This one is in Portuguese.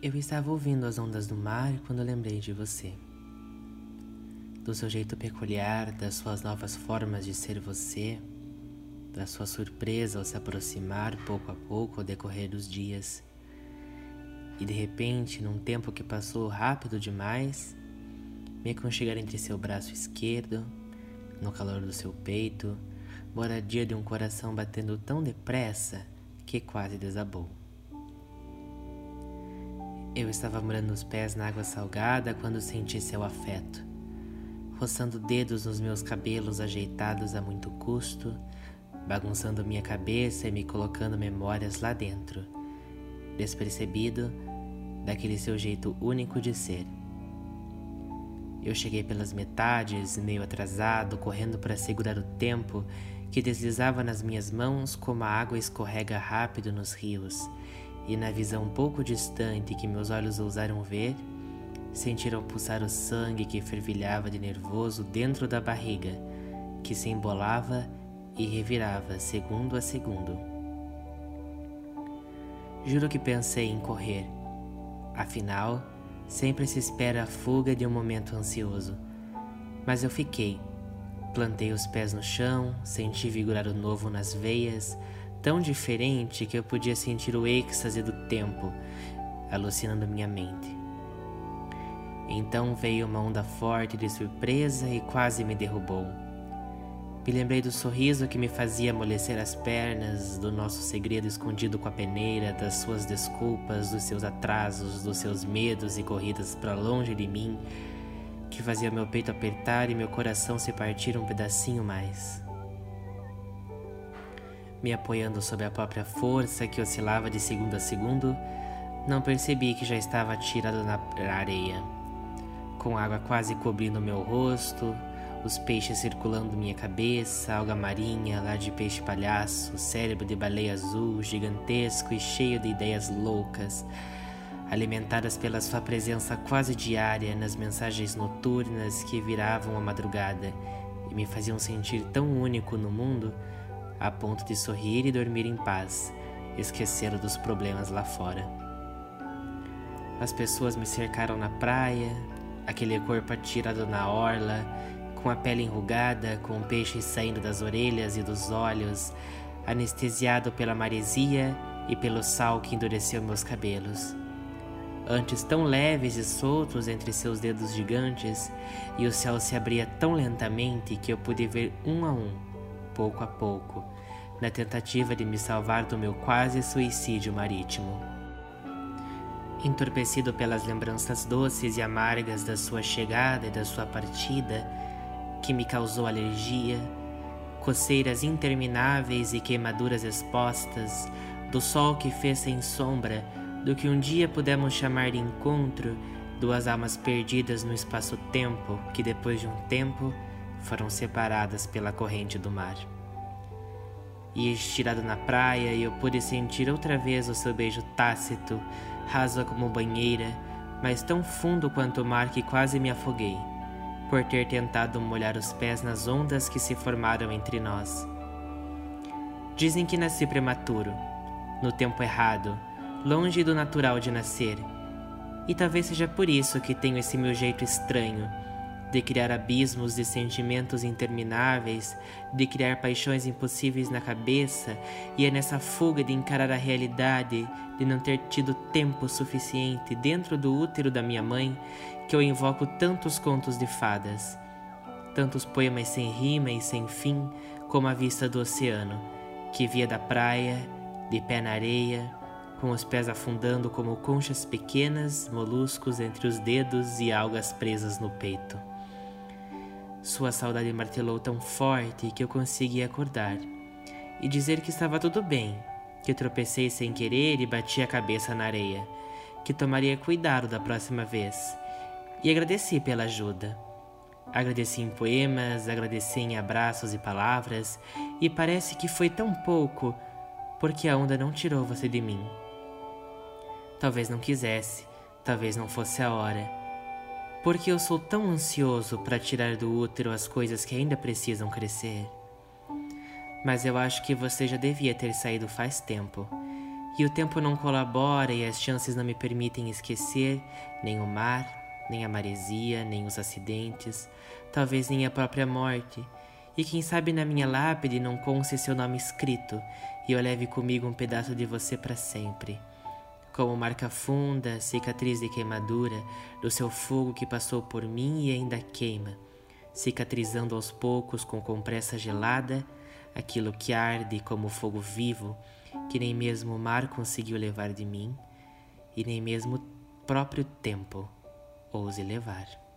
Eu estava ouvindo as ondas do mar quando lembrei de você. Do seu jeito peculiar, das suas novas formas de ser você, da sua surpresa ao se aproximar pouco a pouco ao decorrer dos dias. E de repente, num tempo que passou rápido demais, me aconchegar entre seu braço esquerdo, no calor do seu peito, moradia de um coração batendo tão depressa que quase desabou. Eu estava morando os pés na água salgada quando senti seu afeto, roçando dedos nos meus cabelos ajeitados a muito custo, bagunçando minha cabeça e me colocando memórias lá dentro, despercebido daquele seu jeito único de ser. Eu cheguei pelas metades, meio atrasado, correndo para segurar o tempo que deslizava nas minhas mãos como a água escorrega rápido nos rios e na visão pouco distante que meus olhos ousaram ver, sentiram pulsar o sangue que fervilhava de nervoso dentro da barriga, que se embolava e revirava segundo a segundo. Juro que pensei em correr. Afinal, sempre se espera a fuga de um momento ansioso. Mas eu fiquei. Plantei os pés no chão, senti vigorar o novo nas veias, tão diferente que eu podia sentir o êxtase do tempo alucinando minha mente. Então veio uma onda forte de surpresa e quase me derrubou. Me lembrei do sorriso que me fazia amolecer as pernas, do nosso segredo escondido com a peneira, das suas desculpas, dos seus atrasos, dos seus medos e corridas para longe de mim, que fazia meu peito apertar e meu coração se partir um pedacinho mais me apoiando sobre a própria força que oscilava de segundo a segundo, não percebi que já estava tirado na areia, com água quase cobrindo meu rosto, os peixes circulando minha cabeça, alga marinha, lá de peixe palhaço, cérebro de baleia azul, gigantesco e cheio de ideias loucas, alimentadas pela sua presença quase diária nas mensagens noturnas que viravam a madrugada e me faziam sentir tão único no mundo a ponto de sorrir e dormir em paz, esquecendo dos problemas lá fora. As pessoas me cercaram na praia, aquele corpo atirado na orla, com a pele enrugada, com peixes saindo das orelhas e dos olhos, anestesiado pela maresia e pelo sal que endureceu meus cabelos. Antes tão leves e soltos entre seus dedos gigantes, e o céu se abria tão lentamente que eu pude ver um a um pouco a pouco, na tentativa de me salvar do meu quase suicídio marítimo. Entorpecido pelas lembranças doces e amargas da sua chegada e da sua partida, que me causou alergia, coceiras intermináveis e queimaduras expostas, do sol que fez sem sombra, do que um dia pudemos chamar de encontro, duas almas perdidas no espaço-tempo que depois de um tempo foram separadas pela corrente do mar. E estirado na praia, eu pude sentir outra vez o seu beijo tácito, raso como banheira, mas tão fundo quanto o mar que quase me afoguei, por ter tentado molhar os pés nas ondas que se formaram entre nós. Dizem que nasci prematuro, no tempo errado, longe do natural de nascer. E talvez seja por isso que tenho esse meu jeito estranho de criar abismos de sentimentos intermináveis, de criar paixões impossíveis na cabeça, e é nessa fuga de encarar a realidade, de não ter tido tempo suficiente dentro do útero da minha mãe, que eu invoco tantos contos de fadas, tantos poemas sem rima e sem fim, como a vista do oceano, que via da praia, de pé na areia, com os pés afundando como conchas pequenas, moluscos entre os dedos e algas presas no peito. Sua saudade martelou tão forte que eu consegui acordar e dizer que estava tudo bem, que tropecei sem querer e bati a cabeça na areia, que tomaria cuidado da próxima vez. E agradeci pela ajuda. Agradeci em poemas, agradeci em abraços e palavras, e parece que foi tão pouco, porque a onda não tirou você de mim. Talvez não quisesse, talvez não fosse a hora porque eu sou tão ansioso para tirar do útero as coisas que ainda precisam crescer. Mas eu acho que você já devia ter saído faz tempo, e o tempo não colabora e as chances não me permitem esquecer nem o mar, nem a maresia, nem os acidentes, talvez nem a própria morte. E quem sabe na minha lápide não conste seu nome escrito e eu leve comigo um pedaço de você para sempre. Como marca funda, cicatriz de queimadura do seu fogo que passou por mim e ainda queima, cicatrizando aos poucos com compressa gelada aquilo que arde como fogo vivo que nem mesmo o mar conseguiu levar de mim, e nem mesmo o próprio tempo ouse levar.